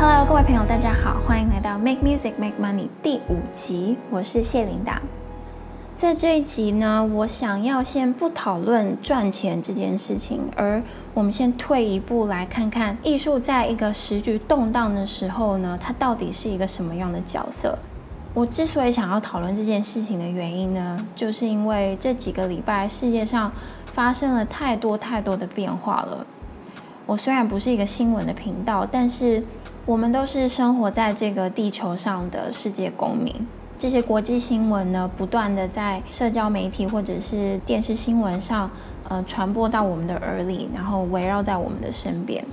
Hello，各位朋友，大家好，欢迎来到 Make Music Make Money 第五集，我是谢琳达。在这一集呢，我想要先不讨论赚钱这件事情，而我们先退一步来看看艺术在一个时局动荡的时候呢，它到底是一个什么样的角色？我之所以想要讨论这件事情的原因呢，就是因为这几个礼拜世界上发生了太多太多的变化了。我虽然不是一个新闻的频道，但是我们都是生活在这个地球上的世界公民。这些国际新闻呢，不断的在社交媒体或者是电视新闻上，呃，传播到我们的耳里，然后围绕在我们的身边。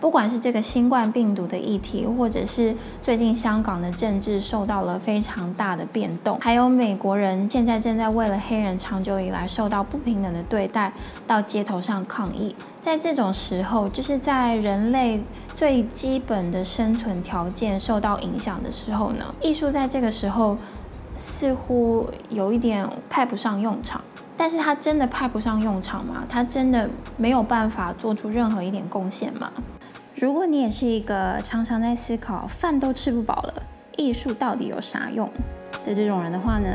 不管是这个新冠病毒的议题，或者是最近香港的政治受到了非常大的变动，还有美国人现在正在为了黑人长久以来受到不平等的对待，到街头上抗议。在这种时候，就是在人类最基本的生存条件受到影响的时候呢，艺术在这个时候似乎有一点派不上用场。但是它真的派不上用场吗？它真的没有办法做出任何一点贡献吗？如果你也是一个常常在思考饭都吃不饱了，艺术到底有啥用的这种人的话呢，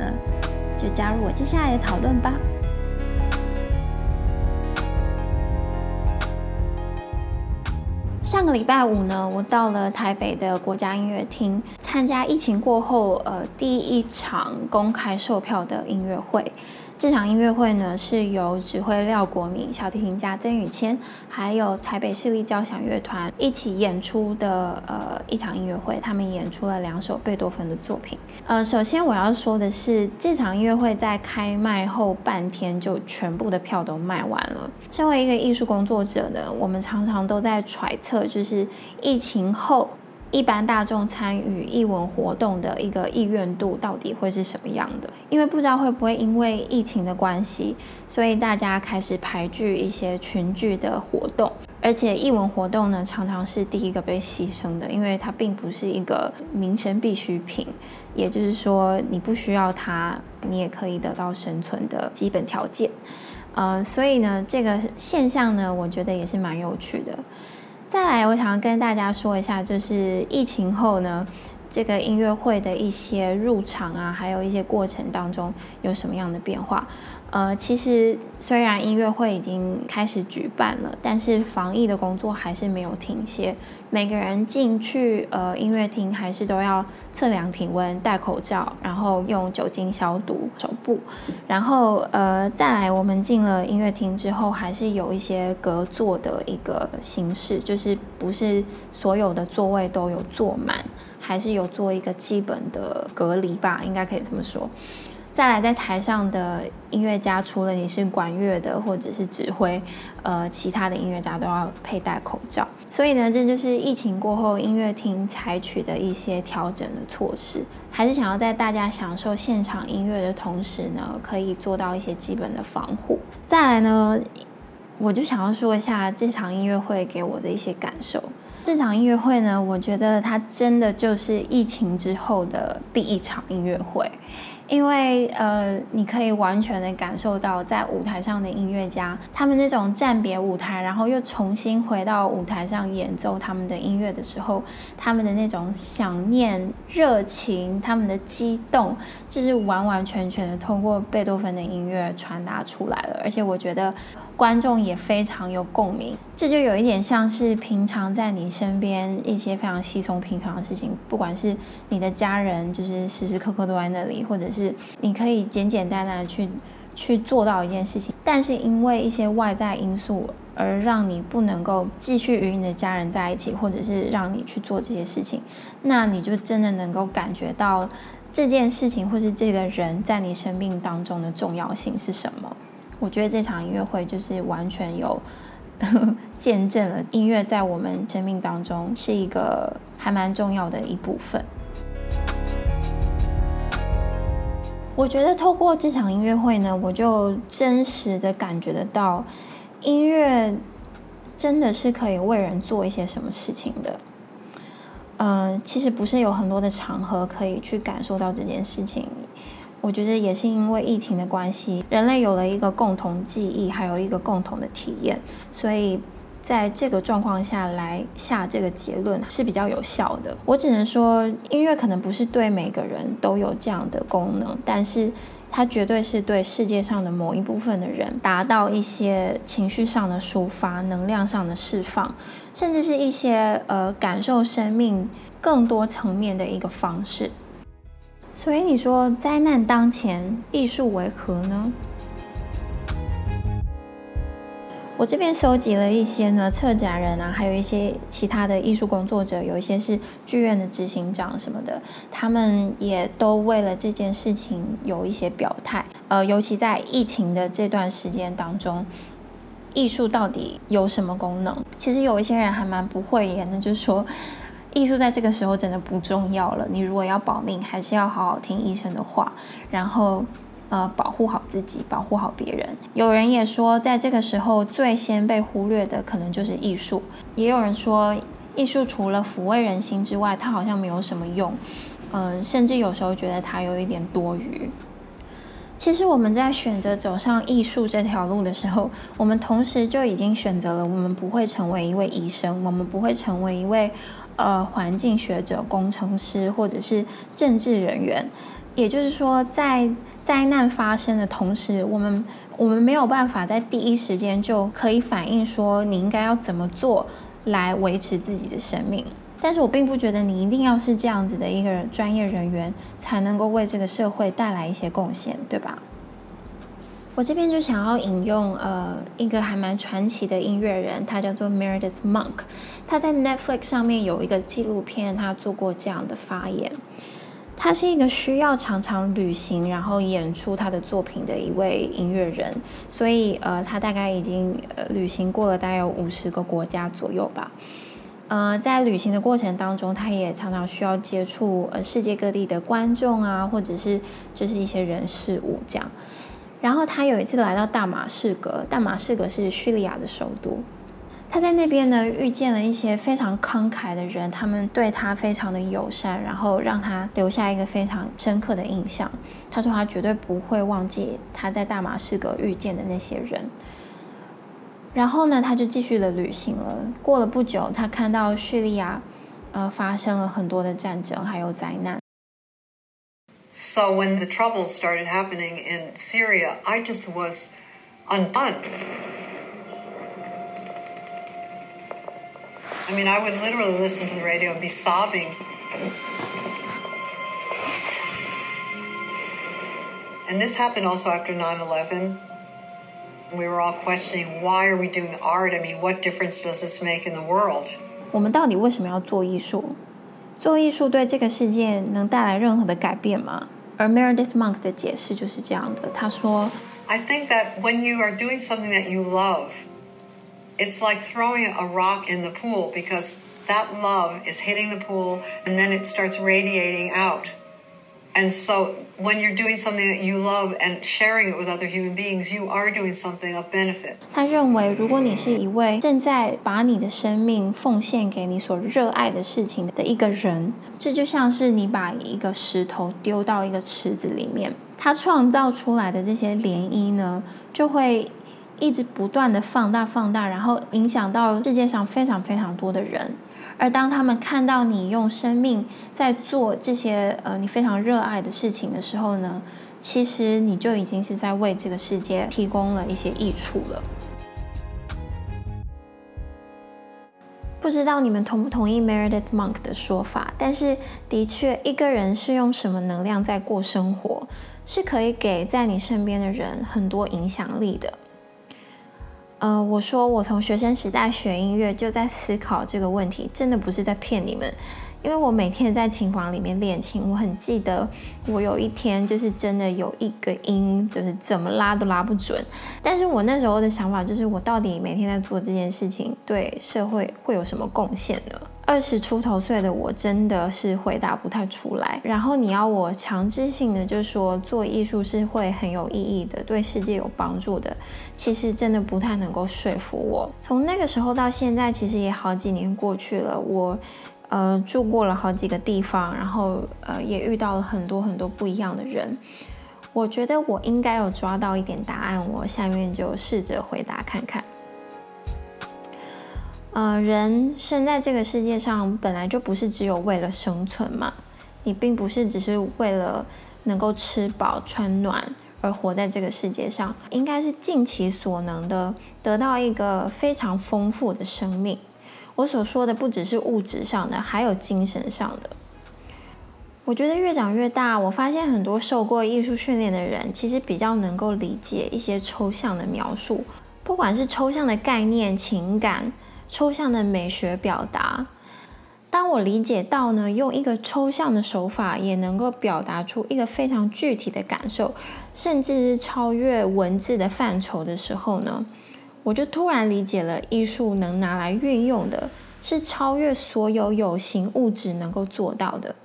就加入我接下来的讨论吧。上个礼拜五呢，我到了台北的国家音乐厅，参加疫情过后呃第一场公开售票的音乐会。这场音乐会呢，是由指挥廖国明、小提琴家曾宇谦，还有台北市立交响乐团一起演出的呃一场音乐会。他们演出了两首贝多芬的作品。呃，首先我要说的是，这场音乐会在开卖后半天就全部的票都卖完了。身为一个艺术工作者呢，我们常常都在揣测，就是疫情后。一般大众参与艺文活动的一个意愿度到底会是什么样的？因为不知道会不会因为疫情的关系，所以大家开始排拒一些群聚的活动。而且艺文活动呢，常常是第一个被牺牲的，因为它并不是一个民生必需品，也就是说，你不需要它，你也可以得到生存的基本条件。呃，所以呢，这个现象呢，我觉得也是蛮有趣的。再来，我想要跟大家说一下，就是疫情后呢，这个音乐会的一些入场啊，还有一些过程当中有什么样的变化。呃，其实虽然音乐会已经开始举办了，但是防疫的工作还是没有停歇。每个人进去呃音乐厅还是都要测量体温、戴口罩，然后用酒精消毒手部。然后呃再来，我们进了音乐厅之后，还是有一些隔座的一个形式，就是不是所有的座位都有坐满，还是有做一个基本的隔离吧，应该可以这么说。再来，在台上的音乐家，除了你是管乐的或者是指挥，呃，其他的音乐家都要佩戴口罩。所以呢，这就是疫情过后音乐厅采取的一些调整的措施，还是想要在大家享受现场音乐的同时呢，可以做到一些基本的防护。再来呢，我就想要说一下这场音乐会给我的一些感受。这场音乐会呢，我觉得它真的就是疫情之后的第一场音乐会。因为呃，你可以完全的感受到在舞台上的音乐家，他们那种暂别舞台，然后又重新回到舞台上演奏他们的音乐的时候，他们的那种想念、热情、他们的激动，就是完完全全的通过贝多芬的音乐传达出来了。而且我觉得观众也非常有共鸣，这就有一点像是平常在你身边一些非常稀松平常的事情，不管是你的家人，就是时时刻刻都在那里，或者是。你可以简简单单的去去做到一件事情，但是因为一些外在因素而让你不能够继续与你的家人在一起，或者是让你去做这些事情，那你就真的能够感觉到这件事情或是这个人在你生命当中的重要性是什么。我觉得这场音乐会就是完全有 见证了音乐在我们生命当中是一个还蛮重要的一部分。我觉得透过这场音乐会呢，我就真实的感觉得到，音乐真的是可以为人做一些什么事情的。呃，其实不是有很多的场合可以去感受到这件事情。我觉得也是因为疫情的关系，人类有了一个共同记忆，还有一个共同的体验，所以在这个状况下来下这个结论是比较有效的。我只能说，音乐可能不是对每个人都有这样的功能，但是它绝对是对世界上的某一部分的人达到一些情绪上的抒发、能量上的释放，甚至是一些呃感受生命更多层面的一个方式。所以你说灾难当前，艺术为何呢？我这边收集了一些呢，策展人啊，还有一些其他的艺术工作者，有一些是剧院的执行长什么的，他们也都为了这件事情有一些表态。呃，尤其在疫情的这段时间当中，艺术到底有什么功能？其实有一些人还蛮不讳言的，就是说，艺术在这个时候真的不重要了。你如果要保命，还是要好好听医生的话，然后。呃，保护好自己，保护好别人。有人也说，在这个时候最先被忽略的可能就是艺术。也有人说，艺术除了抚慰人心之外，它好像没有什么用。嗯、甚至有时候觉得它有一点多余。其实我们在选择走上艺术这条路的时候，我们同时就已经选择了，我们不会成为一位医生，我们不会成为一位呃环境学者、工程师或者是政治人员。也就是说，在灾难发生的同时，我们我们没有办法在第一时间就可以反映说你应该要怎么做来维持自己的生命。但是我并不觉得你一定要是这样子的一个专业人员才能够为这个社会带来一些贡献，对吧？我这边就想要引用呃一个还蛮传奇的音乐人，他叫做 Meredith Monk，他在 Netflix 上面有一个纪录片，他做过这样的发言。他是一个需要常常旅行，然后演出他的作品的一位音乐人，所以呃，他大概已经呃旅行过了大概有五十个国家左右吧。呃，在旅行的过程当中，他也常常需要接触呃世界各地的观众啊，或者是就是一些人事物这样。然后他有一次来到大马士革，大马士革是叙利亚的首都。他在那边呢，遇见了一些非常慷慨的人，他们对他非常的友善，然后让他留下一个非常深刻的印象。他说他绝对不会忘记他在大马士革遇见的那些人。然后呢，他就继续了旅行了。过了不久，他看到叙利亚，呃，发生了很多的战争还有灾难。So when the trouble started happening in Syria, I just was undone. I mean, I would literally listen to the radio and be sobbing. And this happened also after 9 11. We were all questioning why are we doing art? I mean, what difference does this make in the world? 我们到底为什么要做艺术？ 做艺术对这个世界能带来任何的改变吗？而 Meredith Monk 的解释就是这样的。他说：“I think that when you are doing something that you love.” It's like throwing a rock in the pool because that love is hitting the pool and then it starts radiating out. And so when you're doing something that you love and sharing it with other human beings, you are doing something of benefit. 他认为，如果你是一位正在把你的生命奉献给你所热爱的事情的一个人，这就像是你把一个石头丢到一个池子里面，它创造出来的这些涟漪呢，就会。一直不断的放大放大，然后影响到世界上非常非常多的人。而当他们看到你用生命在做这些呃你非常热爱的事情的时候呢，其实你就已经是在为这个世界提供了一些益处了。不知道你们同不同意 Meredith Monk 的说法？但是的确，一个人是用什么能量在过生活，是可以给在你身边的人很多影响力的。呃，我说我从学生时代学音乐就在思考这个问题，真的不是在骗你们，因为我每天在琴房里面练琴，我很记得我有一天就是真的有一个音就是怎么拉都拉不准，但是我那时候的想法就是我到底每天在做这件事情对社会会有什么贡献呢？二十出头岁的我真的是回答不太出来，然后你要我强制性的就说做艺术是会很有意义的，对世界有帮助的，其实真的不太能够说服我。从那个时候到现在，其实也好几年过去了，我呃住过了好几个地方，然后呃也遇到了很多很多不一样的人，我觉得我应该有抓到一点答案，我下面就试着回答看看。呃，人生在这个世界上本来就不是只有为了生存嘛，你并不是只是为了能够吃饱穿暖而活在这个世界上，应该是尽其所能的得到一个非常丰富的生命。我所说的不只是物质上的，还有精神上的。我觉得越长越大，我发现很多受过艺术训练的人，其实比较能够理解一些抽象的描述，不管是抽象的概念、情感。抽象的美学表达，当我理解到呢，用一个抽象的手法也能够表达出一个非常具体的感受，甚至是超越文字的范畴的时候呢，我就突然理解了艺术能拿来运用的是超越所有有形物质能够做到的，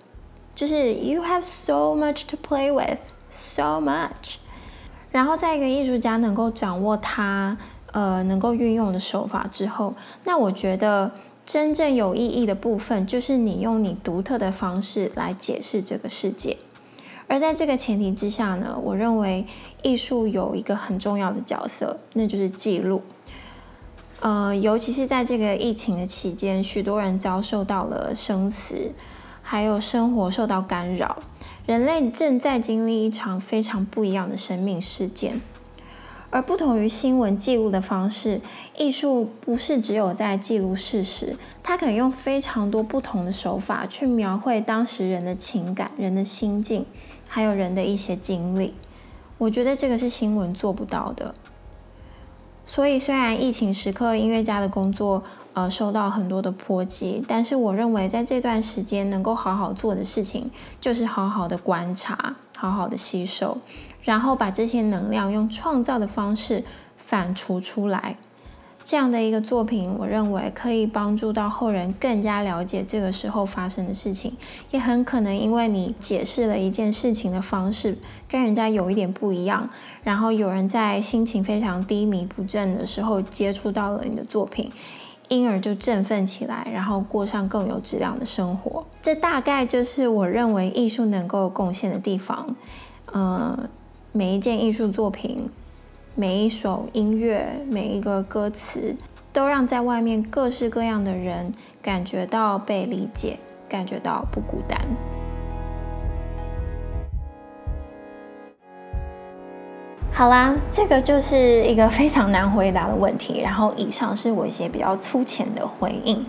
就是 you have so much to play with, so much。然后在一个艺术家能够掌握它。呃，能够运用的手法之后，那我觉得真正有意义的部分，就是你用你独特的方式来解释这个世界。而在这个前提之下呢，我认为艺术有一个很重要的角色，那就是记录。呃，尤其是在这个疫情的期间，许多人遭受到了生死，还有生活受到干扰，人类正在经历一场非常不一样的生命事件。而不同于新闻记录的方式，艺术不是只有在记录事实，它可以用非常多不同的手法去描绘当时人的情感、人的心境，还有人的一些经历。我觉得这个是新闻做不到的。所以，虽然疫情时刻音乐家的工作呃受到很多的波及，但是我认为在这段时间能够好好做的事情，就是好好的观察，好好的吸收。然后把这些能量用创造的方式反刍出来，这样的一个作品，我认为可以帮助到后人更加了解这个时候发生的事情，也很可能因为你解释了一件事情的方式跟人家有一点不一样，然后有人在心情非常低迷不振的时候接触到了你的作品，因而就振奋起来，然后过上更有质量的生活。这大概就是我认为艺术能够贡献的地方，嗯、呃。每一件艺术作品，每一首音乐，每一个歌词，都让在外面各式各样的人感觉到被理解，感觉到不孤单。好啦，这个就是一个非常难回答的问题。然后，以上是我一些比较粗浅的回应。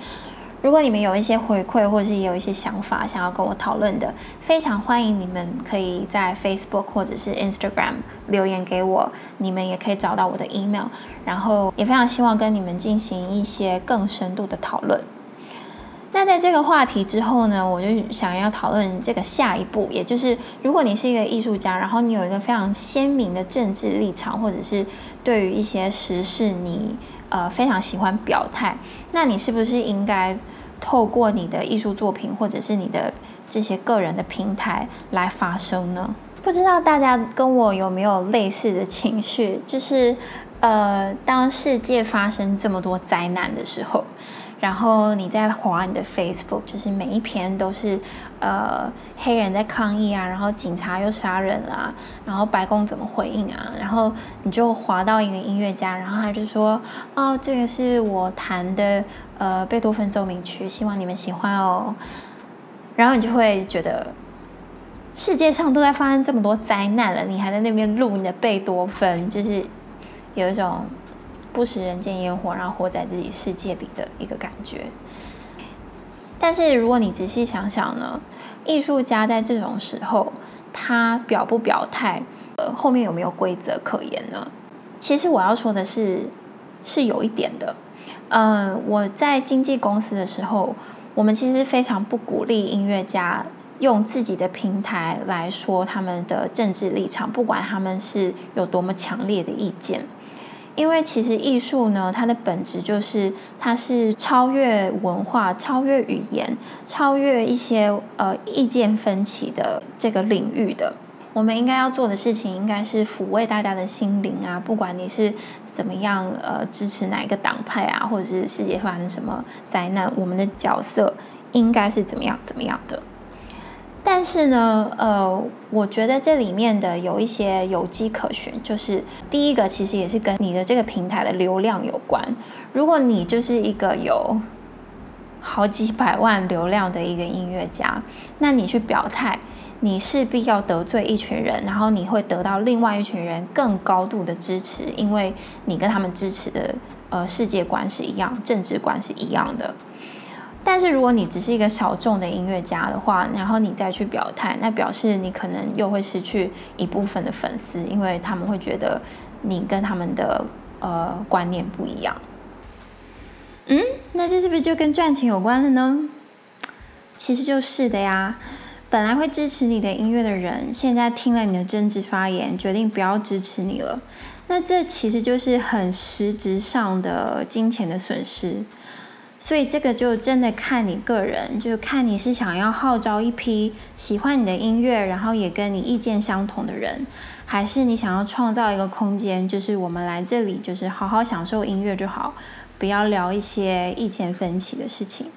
如果你们有一些回馈，或者是有一些想法想要跟我讨论的，非常欢迎你们可以在 Facebook 或者是 Instagram 留言给我。你们也可以找到我的 email，然后也非常希望跟你们进行一些更深度的讨论。那在这个话题之后呢，我就想要讨论这个下一步，也就是如果你是一个艺术家，然后你有一个非常鲜明的政治立场，或者是对于一些时事你呃非常喜欢表态，那你是不是应该透过你的艺术作品，或者是你的这些个人的平台来发声呢？不知道大家跟我有没有类似的情绪，就是呃，当世界发生这么多灾难的时候。然后你在滑你的 Facebook，就是每一篇都是，呃，黑人在抗议啊，然后警察又杀人啦，然后白宫怎么回应啊？然后你就滑到一个音乐家，然后他就说，哦，这个是我弹的，呃，贝多芬奏鸣曲，希望你们喜欢哦。然后你就会觉得，世界上都在发生这么多灾难了，你还在那边录你的贝多芬，就是有一种。不食人间烟火，然后活在自己世界里的一个感觉。但是如果你仔细想想呢，艺术家在这种时候，他表不表态，呃，后面有没有规则可言呢？其实我要说的是，是有一点的。嗯、呃，我在经纪公司的时候，我们其实非常不鼓励音乐家用自己的平台来说他们的政治立场，不管他们是有多么强烈的意见。因为其实艺术呢，它的本质就是它是超越文化、超越语言、超越一些呃意见分歧的这个领域的。我们应该要做的事情，应该是抚慰大家的心灵啊！不管你是怎么样呃支持哪一个党派啊，或者是世界发生什么灾难，我们的角色应该是怎么样怎么样的。但是呢，呃，我觉得这里面的有一些有迹可循，就是第一个其实也是跟你的这个平台的流量有关。如果你就是一个有好几百万流量的一个音乐家，那你去表态，你势必要得罪一群人，然后你会得到另外一群人更高度的支持，因为你跟他们支持的呃世界观是一样，政治观是一样的。但是如果你只是一个小众的音乐家的话，然后你再去表态，那表示你可能又会失去一部分的粉丝，因为他们会觉得你跟他们的呃观念不一样。嗯，那这是不是就跟赚钱有关了呢？其实就是的呀。本来会支持你的音乐的人，现在听了你的政治发言，决定不要支持你了。那这其实就是很实质上的金钱的损失。所以这个就真的看你个人，就看你是想要号召一批喜欢你的音乐，然后也跟你意见相同的人，还是你想要创造一个空间，就是我们来这里就是好好享受音乐就好，不要聊一些意见分歧的事情。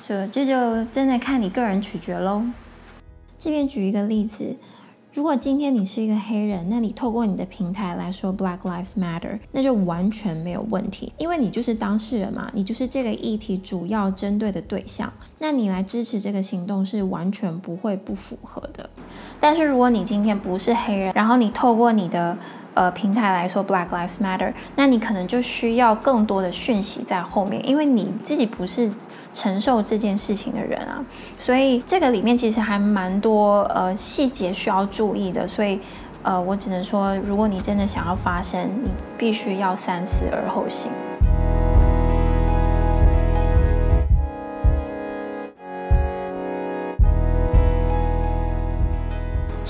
所以这就真的看你个人取决喽。这边举一个例子，如果今天你是一个黑人，那你透过你的平台来说 Black Lives Matter，那就完全没有问题，因为你就是当事人嘛，你就是这个议题主要针对的对象，那你来支持这个行动是完全不会不符合的。但是如果你今天不是黑人，然后你透过你的呃平台来说 Black Lives Matter，那你可能就需要更多的讯息在后面，因为你自己不是。承受这件事情的人啊，所以这个里面其实还蛮多呃细节需要注意的，所以呃我只能说，如果你真的想要发生，你必须要三思而后行。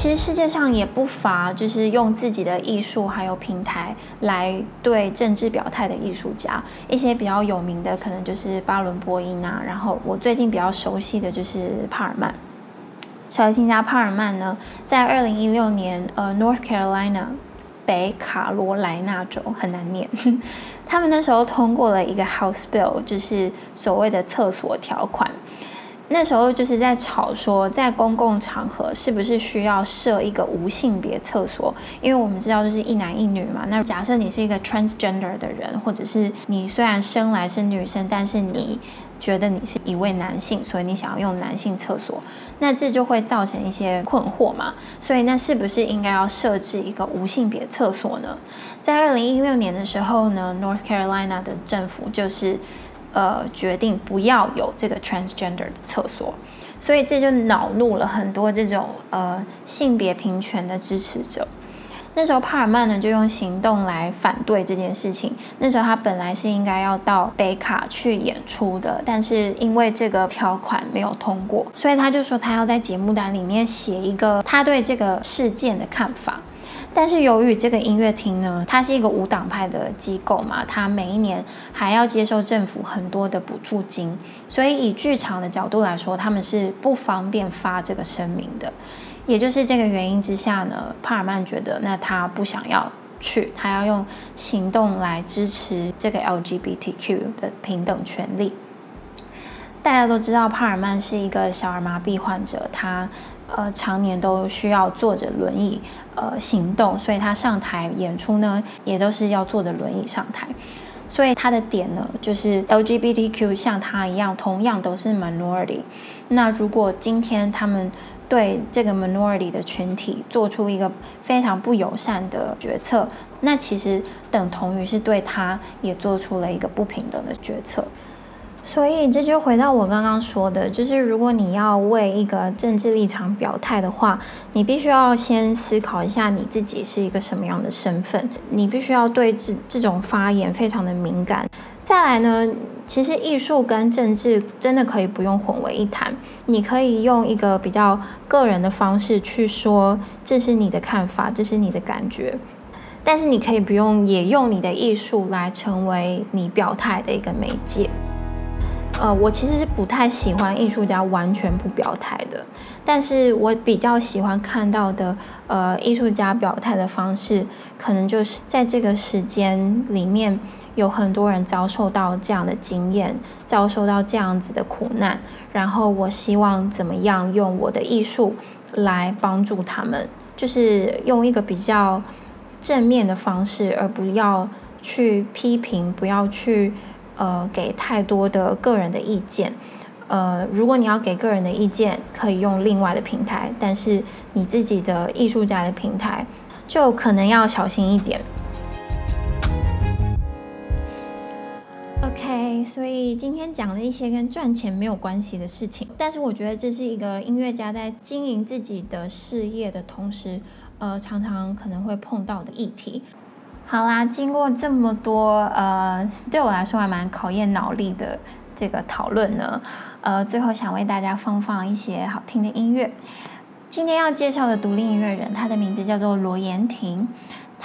其实世界上也不乏就是用自己的艺术还有平台来对政治表态的艺术家，一些比较有名的可能就是巴伦波因啊，然后我最近比较熟悉的就是帕尔曼，小提琴家帕尔曼呢，在二零一六年，呃，North Carolina 北卡罗来纳州很难念，他们那时候通过了一个 House Bill，就是所谓的厕所条款。那时候就是在吵说，在公共场合是不是需要设一个无性别厕所？因为我们知道就是一男一女嘛。那假设你是一个 transgender 的人，或者是你虽然生来是女生，但是你觉得你是一位男性，所以你想要用男性厕所，那这就会造成一些困惑嘛。所以那是不是应该要设置一个无性别厕所呢？在二零一六年的时候呢，North Carolina 的政府就是。呃，决定不要有这个 transgender 的厕所，所以这就恼怒了很多这种呃性别平权的支持者。那时候帕尔曼呢就用行动来反对这件事情。那时候他本来是应该要到北卡去演出的，但是因为这个条款没有通过，所以他就说他要在节目单里面写一个他对这个事件的看法。但是由于这个音乐厅呢，它是一个无党派的机构嘛，它每一年还要接受政府很多的补助金，所以以剧场的角度来说，他们是不方便发这个声明的。也就是这个原因之下呢，帕尔曼觉得那他不想要去，他要用行动来支持这个 LGBTQ 的平等权利。大家都知道帕尔曼是一个小儿麻痹患者，他。呃，常年都需要坐着轮椅呃行动，所以他上台演出呢，也都是要坐着轮椅上台。所以他的点呢，就是 LGBTQ 像他一样，同样都是 minority。那如果今天他们对这个 minority 的群体做出一个非常不友善的决策，那其实等同于是对他也做出了一个不平等的决策。所以这就回到我刚刚说的，就是如果你要为一个政治立场表态的话，你必须要先思考一下你自己是一个什么样的身份，你必须要对这这种发言非常的敏感。再来呢，其实艺术跟政治真的可以不用混为一谈，你可以用一个比较个人的方式去说，这是你的看法，这是你的感觉，但是你可以不用也用你的艺术来成为你表态的一个媒介。呃，我其实是不太喜欢艺术家完全不表态的，但是我比较喜欢看到的，呃，艺术家表态的方式，可能就是在这个时间里面有很多人遭受到这样的经验，遭受到这样子的苦难，然后我希望怎么样用我的艺术来帮助他们，就是用一个比较正面的方式，而不要去批评，不要去呃给太多的个人的意见。呃，如果你要给个人的意见，可以用另外的平台，但是你自己的艺术家的平台，就可能要小心一点。OK，所以今天讲了一些跟赚钱没有关系的事情，但是我觉得这是一个音乐家在经营自己的事业的同时，呃，常常可能会碰到的议题。好啦，经过这么多，呃，对我来说还蛮考验脑力的。这个讨论呢，呃，最后想为大家放放一些好听的音乐。今天要介绍的独立音乐人，他的名字叫做罗延廷。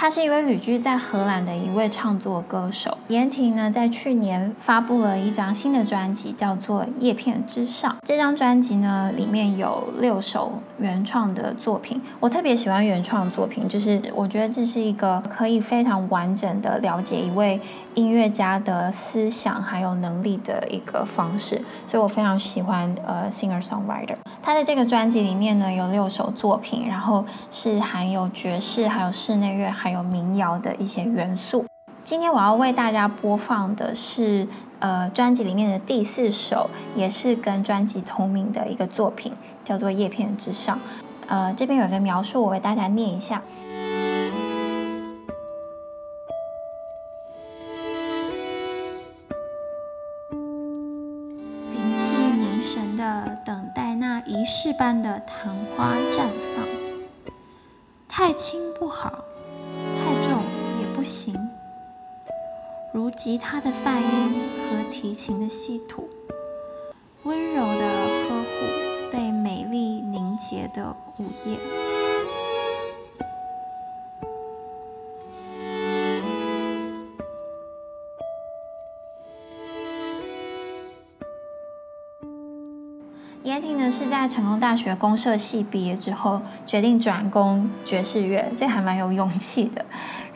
他是一位旅居在荷兰的一位创作歌手。妍婷呢，在去年发布了一张新的专辑，叫做《叶片之上》。这张专辑呢，里面有六首原创的作品。我特别喜欢原创作品，就是我觉得这是一个可以非常完整的了解一位音乐家的思想还有能力的一个方式。所以我非常喜欢呃，singer songwriter。他的这个专辑里面呢，有六首作品，然后是含有爵士、还有室内乐、还有民谣的一些元素。今天我要为大家播放的是，呃，专辑里面的第四首，也是跟专辑同名的一个作品，叫做《叶片之上》。呃，这边有一个描述，我为大家念一下：屏气凝神的等待那仪式般的昙花绽放，太轻不好。太重也不行，如吉他的泛音和提琴的细吐，温柔的呵护被美丽凝结的午夜。在成功大学公社系毕业之后，决定转攻爵士乐，这还蛮有勇气的。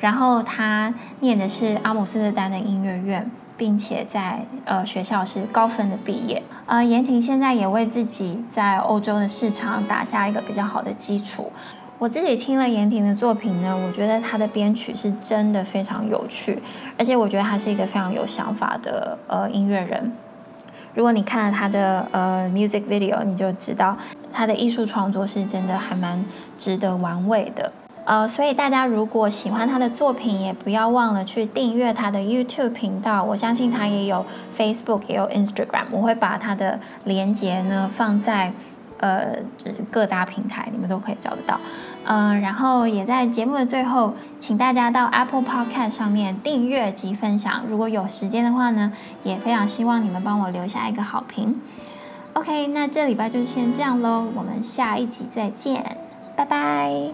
然后他念的是阿姆斯特丹的音乐院，并且在呃学校是高分的毕业。呃，妍婷现在也为自己在欧洲的市场打下一个比较好的基础。我自己听了妍婷的作品呢，我觉得她的编曲是真的非常有趣，而且我觉得她是一个非常有想法的呃音乐人。如果你看了他的呃 music video，你就知道他的艺术创作是真的还蛮值得玩味的。呃，所以大家如果喜欢他的作品，也不要忘了去订阅他的 YouTube 频道。我相信他也有 Facebook，也有 Instagram。我会把他的连接呢放在呃就是各大平台，你们都可以找得到。嗯、然后也在节目的最后，请大家到 Apple Podcast 上面订阅及分享。如果有时间的话呢，也非常希望你们帮我留下一个好评。OK，那这礼拜就先这样喽，我们下一集再见，拜拜。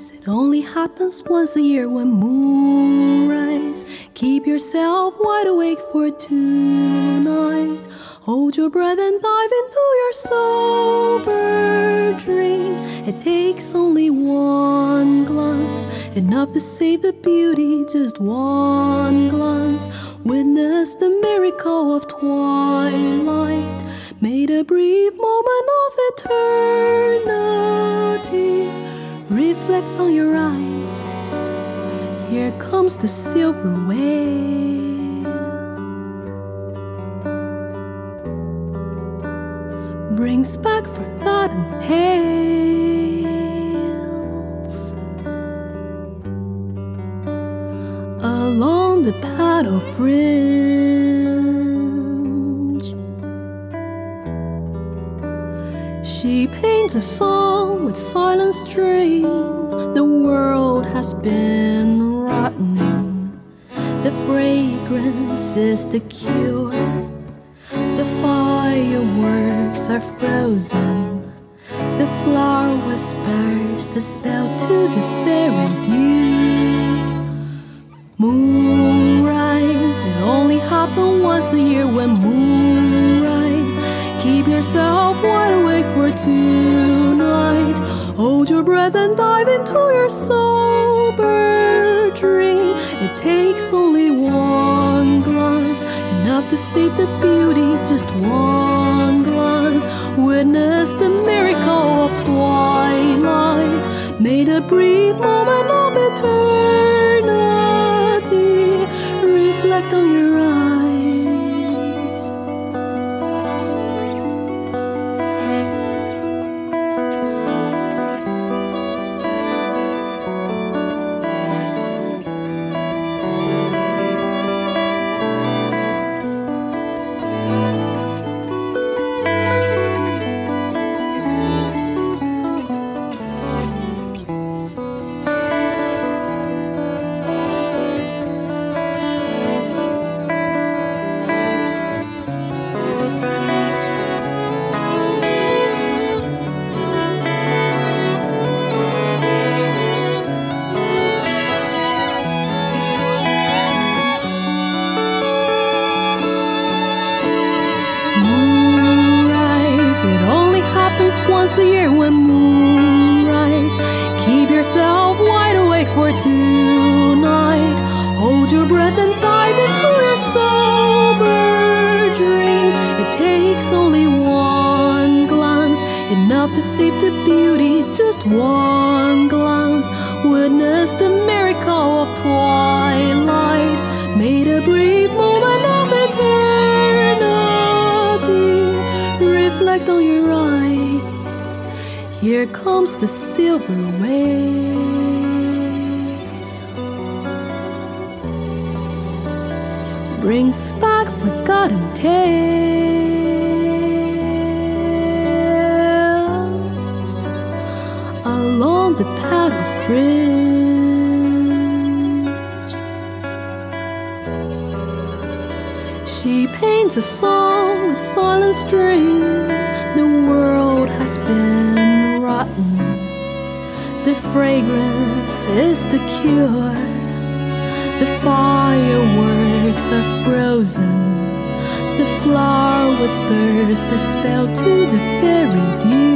It only happens once a year when moonrise. Keep yourself wide awake for tonight. Hold your breath and dive into your sober dream. It takes only one glance, enough to save the beauty, just one glance. Witness the miracle of twilight made a brief moment of eternity. Reflect on your eyes. Here comes the silver whale. Brings back forgotten tales. Along the path of She paints a song with silent string. The world has been rotten. The fragrance is the cure. The fireworks are frozen. The flower whispers the spell to the fairy dew. Moonrise, yourself wide awake for tonight. Hold your breath and dive into your sober dream. It takes only one glance, enough to save the beauty. Just one glance. Witness the miracle of twilight. Made a brief moment of eternity. To save the beauty. Just one glance. Witness the miracle of twilight. Made a brief moment of eternity. Reflect on your eyes. Here comes the silver wave. Brings back forgotten tales fringe. She paints a song with silent string. The world has been rotten. The fragrance is the cure. The fireworks are frozen. The flower whispers the spell to the fairy.